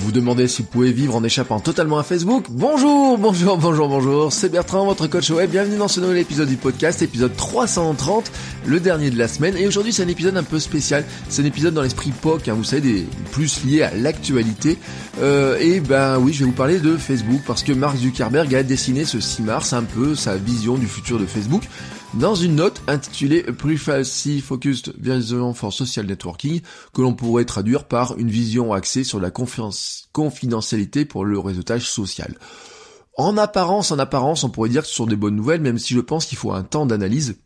Vous demandez si vous pouvez vivre en échappant totalement à Facebook. Bonjour, bonjour, bonjour, bonjour, c'est Bertrand, votre coach web, bienvenue dans ce nouvel épisode du podcast, épisode 330, le dernier de la semaine, et aujourd'hui c'est un épisode un peu spécial, c'est un épisode dans l'esprit POC, hein, vous savez, des, plus lié à l'actualité, euh, et ben oui, je vais vous parler de Facebook, parce que Mark Zuckerberg a dessiné ce 6 mars un peu sa vision du futur de Facebook, dans une note intitulée Privacy Focused Vision for Social Networking, que l'on pourrait traduire par une vision axée sur la confidentialité pour le réseautage social. En apparence, en apparence, on pourrait dire que ce sont des bonnes nouvelles, même si je pense qu'il faut un temps d'analyse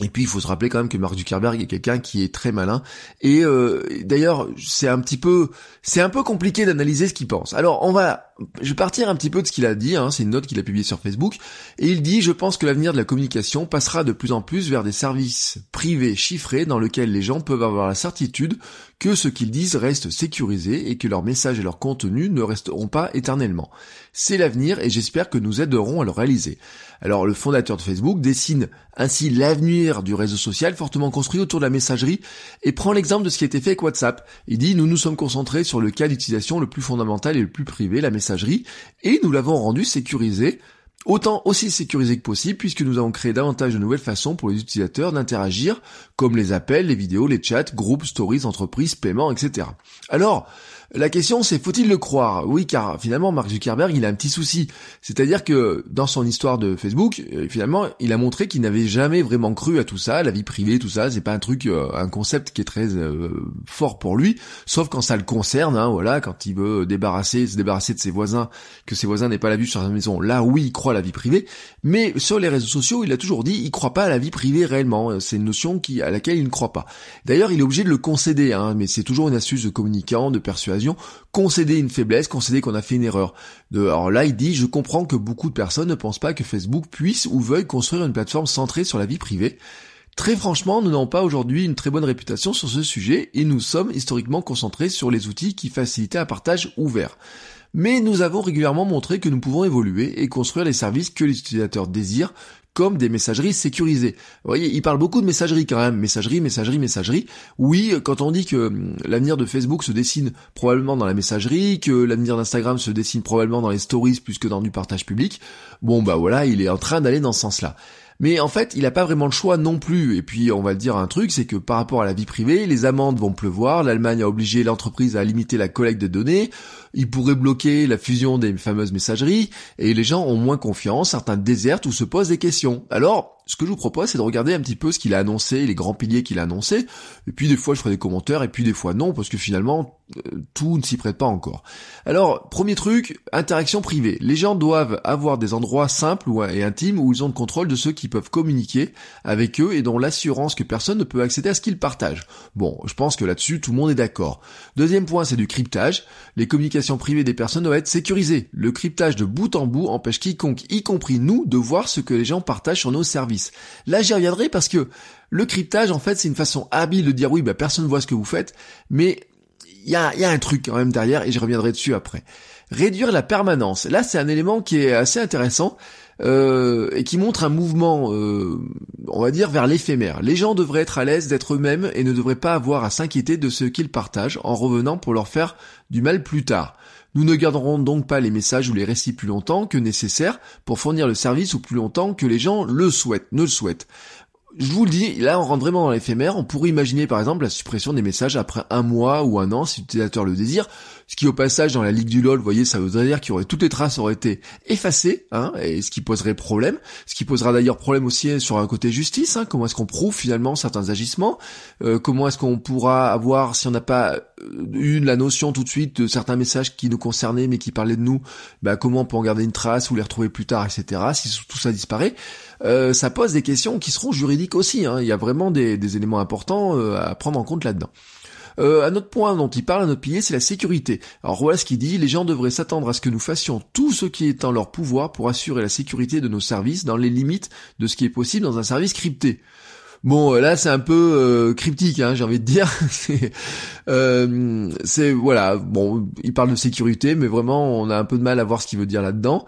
et puis il faut se rappeler quand même que Mark Zuckerberg est quelqu'un qui est très malin. Et euh, d'ailleurs, c'est un petit peu, c'est un peu compliqué d'analyser ce qu'il pense. Alors on va, je vais partir un petit peu de ce qu'il a dit. Hein, c'est une note qu'il a publiée sur Facebook. Et il dit je pense que l'avenir de la communication passera de plus en plus vers des services privés chiffrés dans lesquels les gens peuvent avoir la certitude que ce qu'ils disent reste sécurisé et que leurs messages et leurs contenus ne resteront pas éternellement. C'est l'avenir et j'espère que nous aiderons à le réaliser. Alors le fondateur de Facebook dessine ainsi l'avenir du réseau social fortement construit autour de la messagerie et prend l'exemple de ce qui a été fait avec WhatsApp. Il dit nous nous sommes concentrés sur le cas d'utilisation le plus fondamental et le plus privé, la messagerie, et nous l'avons rendu sécurisé Autant aussi sécurisé que possible puisque nous avons créé davantage de nouvelles façons pour les utilisateurs d'interagir, comme les appels, les vidéos, les chats, groupes, stories, entreprises, paiements, etc. Alors, la question c'est faut-il le croire? Oui, car finalement Mark Zuckerberg il a un petit souci, c'est-à-dire que dans son histoire de Facebook, euh, finalement il a montré qu'il n'avait jamais vraiment cru à tout ça, la vie privée, tout ça, c'est pas un truc, euh, un concept qui est très euh, fort pour lui, sauf quand ça le concerne, hein, voilà, quand il veut débarrasser, se débarrasser de ses voisins, que ses voisins n'aient pas la vue sur sa maison. Là, oui, il croit à la vie privée, mais sur les réseaux sociaux, il a toujours dit, il croit pas à la vie privée réellement. C'est une notion qui à laquelle il ne croit pas. D'ailleurs, il est obligé de le concéder, hein, mais c'est toujours une astuce de communicant, de persuasion concéder une faiblesse, concéder qu'on a fait une erreur. alors là, il dit, je comprends que beaucoup de personnes ne pensent pas que Facebook puisse ou veuille construire une plateforme centrée sur la vie privée. Très franchement, nous n'avons pas aujourd'hui une très bonne réputation sur ce sujet et nous sommes historiquement concentrés sur les outils qui facilitaient un partage ouvert. Mais nous avons régulièrement montré que nous pouvons évoluer et construire les services que les utilisateurs désirent comme des messageries sécurisées. Vous voyez, il parle beaucoup de messagerie quand même, messagerie, messagerie, messagerie. Oui, quand on dit que hum, l'avenir de Facebook se dessine probablement dans la messagerie, que l'avenir d'Instagram se dessine probablement dans les stories plus que dans du partage public, bon bah voilà, il est en train d'aller dans ce sens-là. Mais en fait, il n'a pas vraiment le choix non plus. Et puis, on va le dire un truc, c'est que par rapport à la vie privée, les amendes vont pleuvoir. L'Allemagne a obligé l'entreprise à limiter la collecte de données. Il pourrait bloquer la fusion des fameuses messageries. Et les gens ont moins confiance. Certains désertent ou se posent des questions. Alors, ce que je vous propose, c'est de regarder un petit peu ce qu'il a annoncé, les grands piliers qu'il a annoncés, et puis des fois je ferai des commentaires, et puis des fois non, parce que finalement, euh, tout ne s'y prête pas encore. Alors, premier truc, interaction privée. Les gens doivent avoir des endroits simples et intimes où ils ont le contrôle de ceux qui peuvent communiquer avec eux et dont l'assurance que personne ne peut accéder à ce qu'ils partagent. Bon, je pense que là-dessus, tout le monde est d'accord. Deuxième point, c'est du cryptage. Les communications privées des personnes doivent être sécurisées. Le cryptage de bout en bout empêche quiconque, y compris nous, de voir ce que les gens partagent sur nos services. Là, j'y reviendrai parce que le cryptage, en fait, c'est une façon habile de dire oui, bah, personne ne voit ce que vous faites, mais il y a, un truc quand même derrière et je reviendrai dessus après. Réduire la permanence. Là, c'est un élément qui est assez intéressant. Euh, et qui montre un mouvement, euh, on va dire, vers l'éphémère. Les gens devraient être à l'aise d'être eux-mêmes et ne devraient pas avoir à s'inquiéter de ce qu'ils partagent en revenant pour leur faire du mal plus tard. Nous ne garderons donc pas les messages ou les récits plus longtemps que nécessaire pour fournir le service ou plus longtemps que les gens le souhaitent, ne le souhaitent. Je vous le dis, là on rentre vraiment dans l'éphémère, on pourrait imaginer par exemple la suppression des messages après un mois ou un an si l'utilisateur le désire, Ce qui au passage dans la ligue du LoL, vous voyez, ça voudrait dire qu'il aurait toutes les traces auraient été effacées, hein, et ce qui poserait problème. Ce qui posera d'ailleurs problème aussi sur un côté justice. Hein, comment est-ce qu'on prouve finalement certains agissements euh, Comment est-ce qu'on pourra avoir, si on n'a pas eu la notion tout de suite de certains messages qui nous concernaient mais qui parlaient de nous, bah, comment on peut en garder une trace ou les retrouver plus tard, etc. Si tout ça disparaît, euh, ça pose des questions qui seront juridiques aussi. Hein. Il y a vraiment des, des éléments importants euh, à prendre en compte là-dedans. Euh, un autre point dont il parle, un autre pilier, c'est la sécurité. Alors voilà ce qu'il dit, les gens devraient s'attendre à ce que nous fassions tout ce qui est en leur pouvoir pour assurer la sécurité de nos services dans les limites de ce qui est possible dans un service crypté. Bon, euh, là c'est un peu euh, cryptique, hein, j'ai envie de dire. Euh, c'est voilà, bon, il parle de sécurité, mais vraiment on a un peu de mal à voir ce qu'il veut dire là-dedans.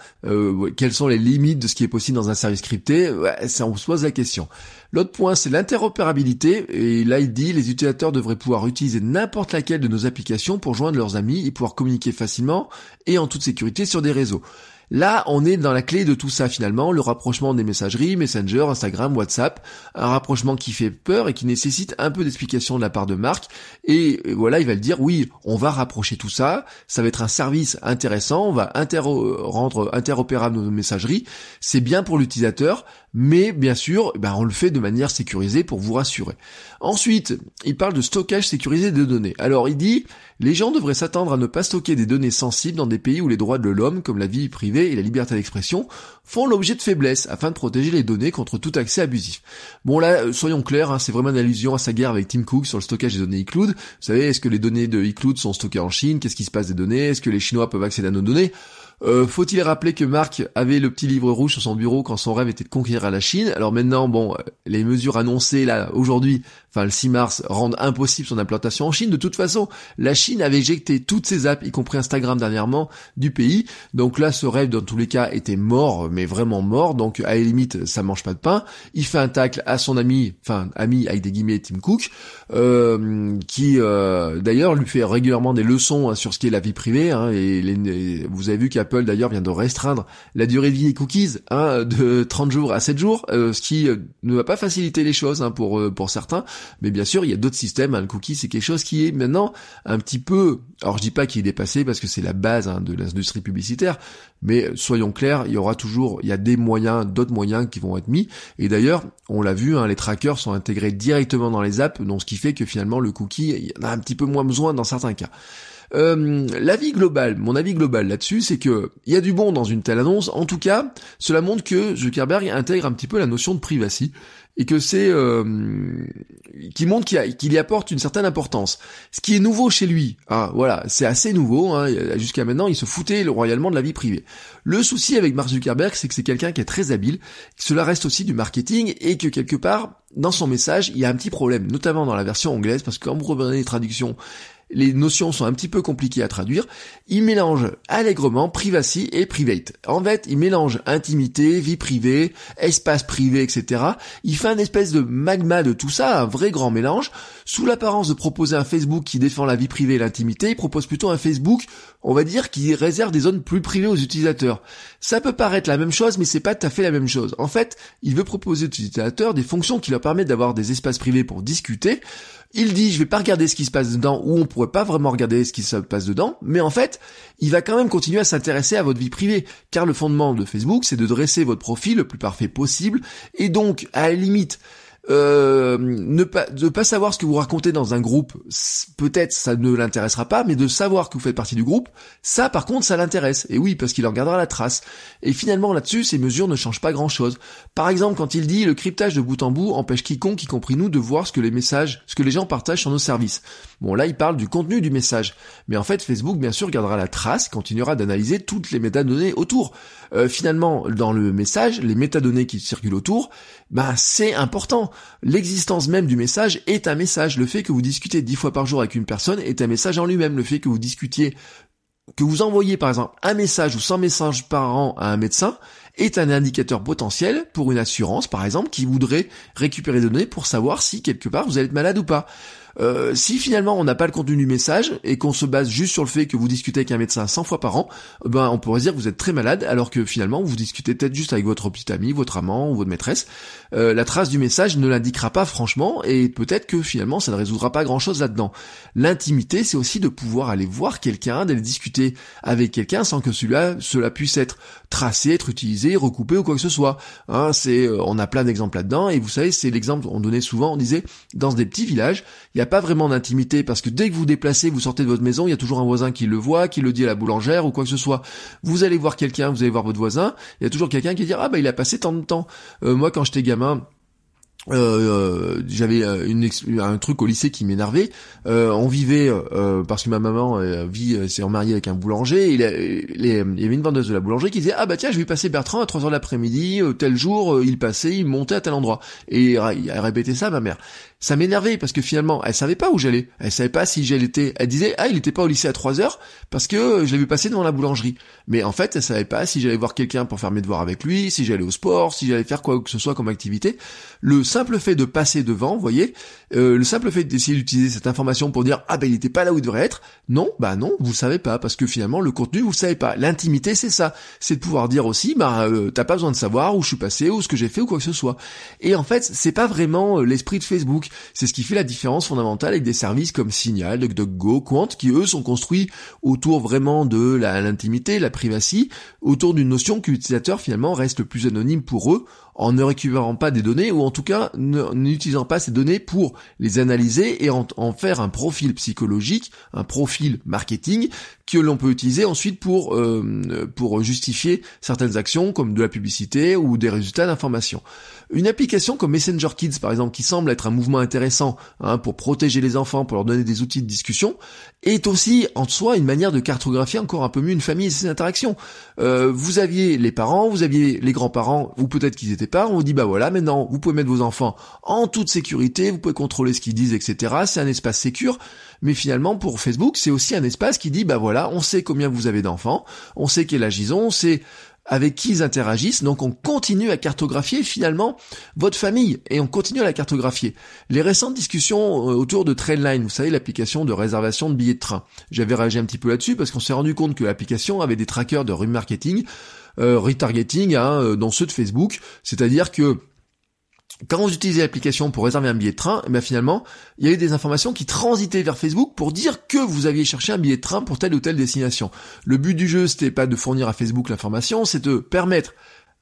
quelles sont les limites de ce qui est possible dans un service crypté? Ouais, ça, On se pose la question. L'autre point, c'est l'interopérabilité. Et là, il dit, les utilisateurs devraient pouvoir utiliser n'importe laquelle de nos applications pour joindre leurs amis et pouvoir communiquer facilement et en toute sécurité sur des réseaux. Là, on est dans la clé de tout ça finalement, le rapprochement des messageries, Messenger, Instagram, WhatsApp, un rapprochement qui fait peur et qui nécessite un peu d'explication de la part de Marc. Et voilà, il va le dire, oui, on va rapprocher tout ça, ça va être un service intéressant, on va rendre interopérable nos messageries, c'est bien pour l'utilisateur, mais bien sûr, ben, on le fait de manière sécurisée pour vous rassurer. Ensuite, il parle de stockage sécurisé de données. Alors il dit, les gens devraient s'attendre à ne pas stocker des données sensibles dans des pays où les droits de l'homme, comme la vie privée et la liberté d'expression, font l'objet de faiblesses afin de protéger les données contre tout accès abusif. Bon là, euh, soyons clairs, hein, c'est vraiment une allusion à sa guerre avec Tim Cook sur le stockage des données iCloud. Vous savez, est-ce que les données de iCloud sont stockées en Chine? Qu'est-ce qui se passe des données? Est-ce que les Chinois peuvent accéder à nos données? Euh, faut-il rappeler que Marc avait le petit livre rouge sur son bureau quand son rêve était de conquérir la Chine? Alors maintenant, bon, euh, les mesures annoncées là aujourd'hui, enfin le 6 mars, rendent impossible son implantation en Chine. De toute façon, la Chine avait éjecté toutes ses apps, y compris Instagram dernièrement, du pays. Donc là, ce rêve dans tous les cas était mort, mais vraiment mort. Donc à la limite, ça mange pas de pain. Il fait un tacle à son ami, enfin ami avec des guillemets, Tim Cook, euh, qui d'ailleurs lui fait régulièrement des leçons hein, sur ce qui est la vie privée. Hein, et les, vous avez vu qu'il Apple d'ailleurs vient de restreindre la durée de vie des cookies hein, de 30 jours à 7 jours, euh, ce qui euh, ne va pas faciliter les choses hein, pour euh, pour certains. Mais bien sûr, il y a d'autres systèmes. Hein, le cookie, c'est quelque chose qui est maintenant un petit peu. Alors je dis pas qu'il est dépassé parce que c'est la base hein, de l'industrie publicitaire, mais soyons clairs, il y aura toujours, il y a des moyens, d'autres moyens qui vont être mis. Et d'ailleurs, on l'a vu, les trackers sont intégrés directement dans les apps, donc ce qui fait que finalement le cookie, il y en a un petit peu moins besoin dans certains cas. Euh, l'avis global, mon avis global là-dessus, c'est que il y a du bon dans une telle annonce. En tout cas, cela montre que Zuckerberg intègre un petit peu la notion de privacy et que c'est euh, qui montre qu'il y, apporte une certaine importance. Ce qui est nouveau chez lui, hein, voilà, c'est assez nouveau. Hein, Jusqu'à maintenant, il se foutait royalement de la vie privée. Le souci avec Mark Zuckerberg, c'est que c'est quelqu'un qui est très habile. Cela reste aussi du marketing et que quelque part, dans son message, il y a un petit problème, notamment dans la version anglaise, parce que quand vous les traductions les notions sont un petit peu compliquées à traduire, il mélange allègrement privacy et private. En fait, il mélange intimité, vie privée, espace privé, etc. Il fait un espèce de magma de tout ça, un vrai grand mélange. Sous l'apparence de proposer un Facebook qui défend la vie privée et l'intimité, il propose plutôt un Facebook, on va dire, qui réserve des zones plus privées aux utilisateurs. Ça peut paraître la même chose, mais c'est pas tout à fait la même chose. En fait, il veut proposer aux utilisateurs des fonctions qui leur permettent d'avoir des espaces privés pour discuter, il dit je vais pas regarder ce qui se passe dedans ou on pourrait pas vraiment regarder ce qui se passe dedans, mais en fait, il va quand même continuer à s'intéresser à votre vie privée car le fondement de Facebook, c'est de dresser votre profil le plus parfait possible et donc à la limite euh, ne pas savoir ce que vous racontez dans un groupe, peut-être ça ne l'intéressera pas, mais de savoir que vous faites partie du groupe, ça par contre ça l'intéresse. Et oui, parce qu'il en gardera la trace. Et finalement là-dessus, ces mesures ne changent pas grand-chose. Par exemple, quand il dit le cryptage de bout en bout empêche quiconque, y compris nous, de voir ce que les messages, ce que les gens partagent sur nos services. Bon là, il parle du contenu du message, mais en fait Facebook bien sûr gardera la trace, continuera d'analyser toutes les métadonnées autour. Euh, finalement, dans le message, les métadonnées qui circulent autour, bah c'est important. Même du message est un message. Le fait que vous discutez dix fois par jour avec une personne est un message en lui-même. Le fait que vous discutiez, que vous envoyez par exemple un message ou 100 messages par an à un médecin, est un indicateur potentiel pour une assurance, par exemple, qui voudrait récupérer des données pour savoir si quelque part vous allez être malade ou pas. Euh, si finalement on n'a pas le contenu du message et qu'on se base juste sur le fait que vous discutez avec un médecin 100 fois par an, ben on pourrait dire que vous êtes très malade alors que finalement vous discutez peut-être juste avec votre petit ami, votre amant ou votre maîtresse. Euh, la trace du message ne l'indiquera pas franchement et peut-être que finalement ça ne résoudra pas grand-chose là-dedans. L'intimité, c'est aussi de pouvoir aller voir quelqu'un, d'aller discuter avec quelqu'un sans que celui-là, cela puisse être tracé, être utilisé, recoupé ou quoi que ce soit. Hein, c'est, euh, on a plein d'exemples là-dedans et vous savez, c'est l'exemple qu'on donnait souvent. On disait dans des petits villages, il n'y a pas vraiment d'intimité parce que dès que vous déplacez, vous sortez de votre maison, il y a toujours un voisin qui le voit, qui le dit à la boulangère ou quoi que ce soit. Vous allez voir quelqu'un, vous allez voir votre voisin, il y a toujours quelqu'un qui dit ah bah il a passé tant de temps. Euh, moi quand j'étais gamin, euh, euh, j'avais euh, une, un truc au lycée qui m'énervait. on vivait parce que ma maman vit s'est remariée avec un boulanger. il, y avait une vendeuse de la boulangerie qui disait ah bah tiens je vais passer Bertrand à 3 heures de l'après-midi tel jour il passait il montait à tel endroit et il a répété ça ma mère ça m'énervait parce que finalement, elle savait pas où j'allais. Elle savait pas si j'allais était. Elle disait, ah, il était pas au lycée à 3 heures parce que je vu passer devant la boulangerie. Mais en fait, elle savait pas si j'allais voir quelqu'un pour faire mes devoirs avec lui, si j'allais au sport, si j'allais faire quoi que ce soit comme activité. Simple fait de passer devant, voyez, euh, le simple fait d'essayer d'utiliser cette information pour dire, ah ben il était pas là où il devrait être. Non, bah non, vous savez pas parce que finalement le contenu vous le savez pas. L'intimité c'est ça, c'est de pouvoir dire aussi, bah euh, t'as pas besoin de savoir où je suis passé ou ce que j'ai fait ou quoi que ce soit. Et en fait, c'est pas vraiment euh, l'esprit de Facebook. C'est ce qui fait la différence fondamentale avec des services comme Signal, DuckDuckGo, Quant, qui eux sont construits autour vraiment de l'intimité, la, privacy, autour d'une notion que l'utilisateur finalement reste le plus anonyme pour eux en ne récupérant pas des données ou en tout cas n'utilisant pas ces données pour les analyser et en, faire un profil psychologique, un profil marketing que l'on peut utiliser ensuite pour euh, pour justifier certaines actions comme de la publicité ou des résultats d'information. Une application comme Messenger Kids par exemple qui semble être un mouvement intéressant hein, pour protéger les enfants, pour leur donner des outils de discussion, est aussi en soi une manière de cartographier encore un peu mieux une famille et ses interactions. Euh, vous aviez les parents, vous aviez les grands-parents, ou peut-être qu'ils étaient pas, on vous dit bah voilà, maintenant vous pouvez mettre vos enfants en toute sécurité, vous pouvez contrôler ce qu'ils disent, etc. C'est un espace sécur, mais finalement pour Facebook c'est aussi un espace qui dit bah voilà, on sait combien vous avez d'enfants, on sait quel âge ils ont, on sait avec qui ils interagissent, donc on continue à cartographier finalement votre famille. Et on continue à la cartographier. Les récentes discussions euh, autour de Trainline, vous savez l'application de réservation de billets de train, j'avais réagi un petit peu là-dessus parce qu'on s'est rendu compte que l'application avait des trackers de remarketing, euh, retargeting hein, euh, dans ceux de Facebook, c'est-à-dire que quand vous utilisez l'application pour réserver un billet de train, eh bien finalement, il y avait des informations qui transitaient vers Facebook pour dire que vous aviez cherché un billet de train pour telle ou telle destination. Le but du jeu, c'était pas de fournir à Facebook l'information, c'est de permettre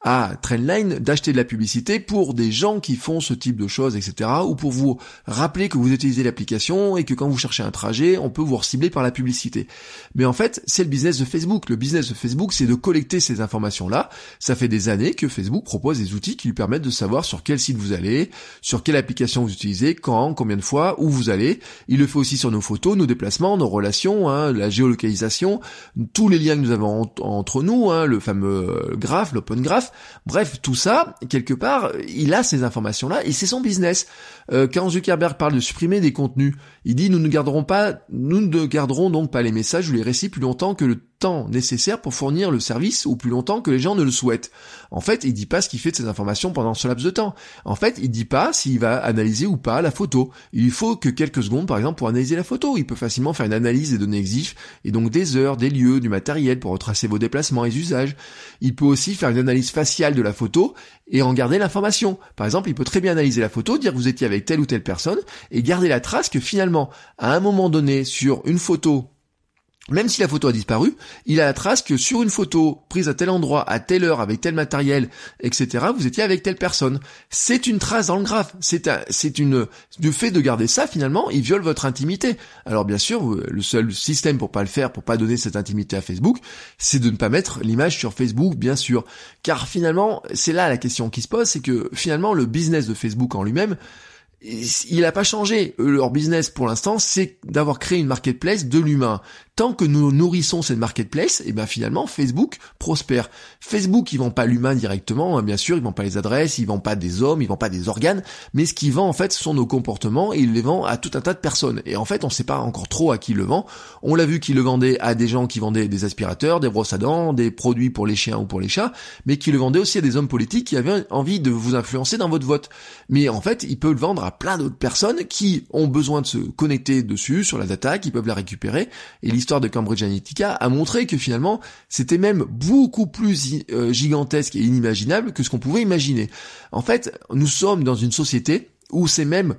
à Trendline d'acheter de la publicité pour des gens qui font ce type de choses, etc. Ou pour vous rappeler que vous utilisez l'application et que quand vous cherchez un trajet, on peut vous cibler par la publicité. Mais en fait, c'est le business de Facebook. Le business de Facebook, c'est de collecter ces informations-là. Ça fait des années que Facebook propose des outils qui lui permettent de savoir sur quel site vous allez, sur quelle application vous utilisez, quand, combien de fois, où vous allez. Il le fait aussi sur nos photos, nos déplacements, nos relations, hein, la géolocalisation, tous les liens que nous avons entre nous, hein, le fameux graph, l'open graph, Bref, tout ça, quelque part, il a ces informations-là et c'est son business. Euh, quand Zuckerberg parle de supprimer des contenus, il dit nous ne garderons pas, nous ne garderons donc pas les messages ou les récits plus longtemps que le nécessaire pour fournir le service ou plus longtemps que les gens ne le souhaitent. En fait, il dit pas ce qu'il fait de ces informations pendant ce laps de temps. En fait, il dit pas s'il va analyser ou pas la photo. Il faut que quelques secondes, par exemple, pour analyser la photo. Il peut facilement faire une analyse des données exif et donc des heures, des lieux, du matériel pour retracer vos déplacements et usages. Il peut aussi faire une analyse faciale de la photo et en garder l'information. Par exemple, il peut très bien analyser la photo, dire que vous étiez avec telle ou telle personne et garder la trace que finalement, à un moment donné, sur une photo même si la photo a disparu, il a la trace que sur une photo prise à tel endroit, à telle heure, avec tel matériel, etc., vous étiez avec telle personne. C'est une trace dans le graphe. C'est c'est une, du fait de garder ça, finalement, il viole votre intimité. Alors bien sûr, le seul système pour pas le faire, pour pas donner cette intimité à Facebook, c'est de ne pas mettre l'image sur Facebook, bien sûr. Car finalement, c'est là la question qui se pose, c'est que finalement, le business de Facebook en lui-même, il n'a pas changé. Leur business pour l'instant, c'est d'avoir créé une marketplace de l'humain tant que nous nourrissons cette marketplace, et eh ben finalement Facebook prospère. Facebook, ils vend pas l'humain directement, hein, bien sûr, ils vend pas les adresses, ils vend pas des hommes, ils vend pas des organes, mais ce qu'ils vend en fait ce sont nos comportements et il les vend à tout un tas de personnes. Et en fait, on sait pas encore trop à qui le vend. On l'a vu qu'il le vendait à des gens qui vendaient des aspirateurs, des brosses à dents, des produits pour les chiens ou pour les chats, mais qu'il le vendait aussi à des hommes politiques qui avaient envie de vous influencer dans votre vote. Mais en fait, il peut le vendre à plein d'autres personnes qui ont besoin de se connecter dessus, sur la data, qui peuvent la récupérer. Et l'histoire de Cambridge Analytica a montré que finalement, c'était même beaucoup plus euh, gigantesque et inimaginable que ce qu'on pouvait imaginer. En fait, nous sommes dans une société où c'est même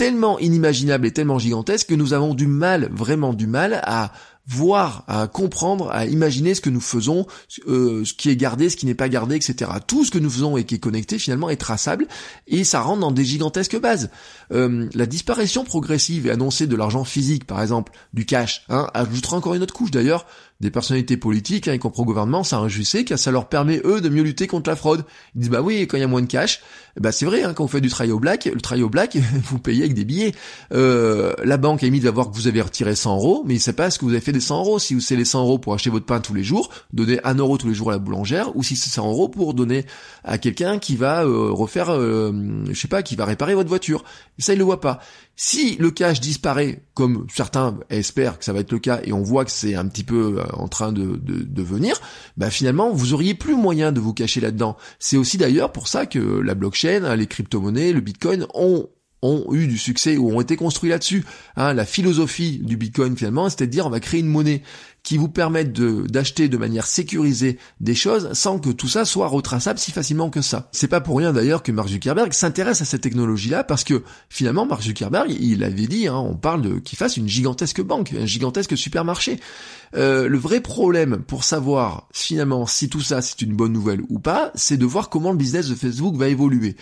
tellement inimaginable et tellement gigantesque que nous avons du mal, vraiment du mal à voir, à comprendre, à imaginer ce que nous faisons, euh, ce qui est gardé, ce qui n'est pas gardé, etc. Tout ce que nous faisons et qui est connecté finalement est traçable et ça rentre dans des gigantesques bases. Euh, la disparition progressive et annoncée de l'argent physique, par exemple, du cash, hein, ajoutera encore une autre couche d'ailleurs des personnalités politiques, hein, y compris au gouvernement, ça réjouissait car ça leur permet eux de mieux lutter contre la fraude. Ils disent bah oui, quand il y a moins de cash, bah c'est vrai, hein, quand vous faites du travail black, le travail black, vous payez avec des billets. Euh, la banque a mis va voir que vous avez retiré 100 euros, mais il sait pas ce que vous avez fait des 100 euros. Si c'est les 100 euros pour acheter votre pain tous les jours, donner 1 euro tous les jours à la boulangère, ou si c'est 100 euros pour donner à quelqu'un qui va euh, refaire, euh, je sais pas, qui va réparer votre voiture. Ça, il le voit pas. Si le cash disparaît, comme certains espèrent que ça va être le cas, et on voit que c'est un petit peu euh, en train de, de, venir, bah finalement, vous auriez plus moyen de vous cacher là-dedans. C'est aussi d'ailleurs pour ça que la blockchain, les crypto-monnaies, le bitcoin ont ont eu du succès ou ont été construits là-dessus. Hein, la philosophie du Bitcoin finalement, c'était de dire on va créer une monnaie qui vous permettent d'acheter de manière sécurisée des choses sans que tout ça soit retraçable si facilement que ça. C'est pas pour rien d'ailleurs que Mark Zuckerberg s'intéresse à cette technologie-là parce que finalement Mark Zuckerberg, il avait dit, hein, on parle de qu'il fasse une gigantesque banque, un gigantesque supermarché. Euh, le vrai problème pour savoir finalement si tout ça c'est une bonne nouvelle ou pas, c'est de voir comment le business de Facebook va évoluer.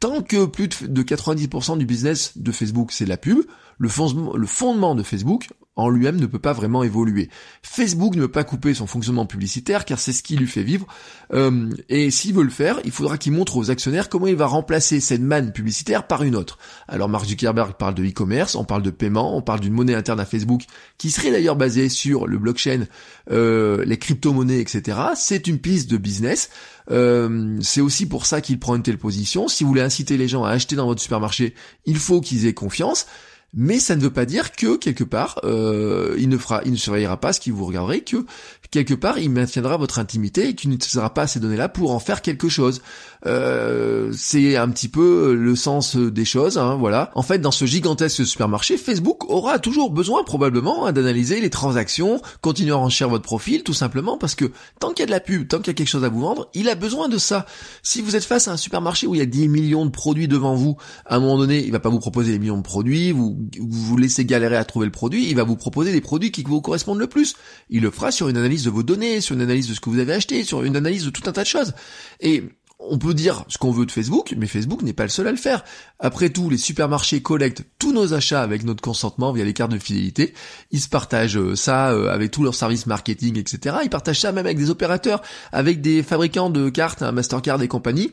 Tant que plus de 90% du business de Facebook c'est la pub, le fondement de Facebook, en lui-même ne peut pas vraiment évoluer. Facebook ne peut pas couper son fonctionnement publicitaire car c'est ce qui lui fait vivre. Euh, et s'il veut le faire, il faudra qu'il montre aux actionnaires comment il va remplacer cette manne publicitaire par une autre. Alors Mark Zuckerberg parle de e-commerce, on parle de paiement, on parle d'une monnaie interne à Facebook qui serait d'ailleurs basée sur le blockchain, euh, les crypto-monnaies, etc. C'est une piste de business. Euh, c'est aussi pour ça qu'il prend une telle position. Si vous voulez inciter les gens à acheter dans votre supermarché, il faut qu'ils aient confiance mais ça ne veut pas dire que quelque part euh, il ne fera, il ne surveillera pas ce qui vous regarderez, que quelque part il maintiendra votre intimité et qu'il n'utilisera pas ces données-là pour en faire quelque chose. Euh, c'est un petit peu le sens des choses, hein, voilà. En fait, dans ce gigantesque supermarché, Facebook aura toujours besoin probablement hein, d'analyser les transactions, continuer à enrichir votre profil, tout simplement parce que tant qu'il y a de la pub, tant qu'il y a quelque chose à vous vendre, il a besoin de ça. Si vous êtes face à un supermarché où il y a 10 millions de produits devant vous, à un moment donné, il va pas vous proposer des millions de produits, vous vous laissez galérer à trouver le produit, il va vous proposer des produits qui vous correspondent le plus. Il le fera sur une analyse de vos données, sur une analyse de ce que vous avez acheté, sur une analyse de tout un tas de choses. Et on peut dire ce qu'on veut de Facebook, mais Facebook n'est pas le seul à le faire. Après tout, les supermarchés collectent tous nos achats avec notre consentement via les cartes de fidélité. Ils se partagent euh, ça euh, avec tous leurs services marketing, etc. Ils partagent ça même avec des opérateurs, avec des fabricants de cartes, Mastercard et compagnie.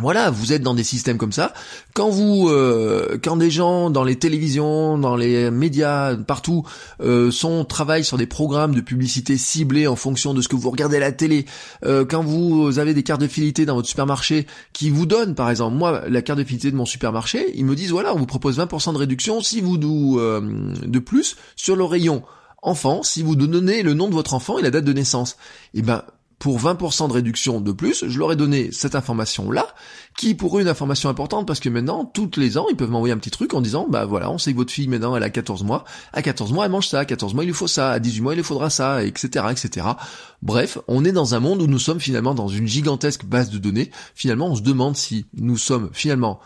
Voilà, vous êtes dans des systèmes comme ça. Quand vous, euh, quand des gens dans les télévisions, dans les médias, partout, euh, sont travaillent sur des programmes de publicité ciblés en fonction de ce que vous regardez à la télé. Euh, quand vous avez des cartes de fidélité dans votre supermarché qui vous donnent, par exemple, moi, la carte de fidélité de mon supermarché, ils me disent voilà, on vous propose 20% de réduction si vous nous de plus sur le rayon enfant si vous donnez le nom de votre enfant et la date de naissance. Eh ben pour 20% de réduction de plus, je leur ai donné cette information-là, qui pour eux une information importante parce que maintenant, toutes les ans, ils peuvent m'envoyer un petit truc en disant, bah voilà, on sait que votre fille maintenant, elle a 14 mois, à 14 mois, elle mange ça, à 14 mois, il lui faut ça, à 18 mois, il lui faudra ça, etc., etc. Bref, on est dans un monde où nous sommes finalement dans une gigantesque base de données. Finalement, on se demande si nous sommes finalement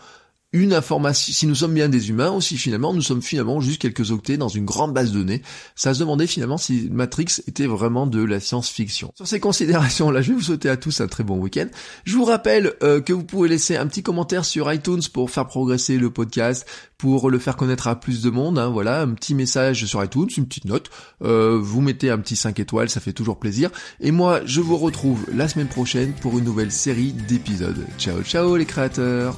une information, si nous sommes bien des humains, ou si finalement nous sommes finalement juste quelques octets dans une grande base de données. Ça se demandait finalement si Matrix était vraiment de la science-fiction. Sur ces considérations-là, je vais vous souhaiter à tous un très bon week-end. Je vous rappelle euh, que vous pouvez laisser un petit commentaire sur iTunes pour faire progresser le podcast, pour le faire connaître à plus de monde. Hein, voilà, un petit message sur iTunes, une petite note. Euh, vous mettez un petit 5 étoiles, ça fait toujours plaisir. Et moi, je vous retrouve la semaine prochaine pour une nouvelle série d'épisodes. Ciao, ciao les créateurs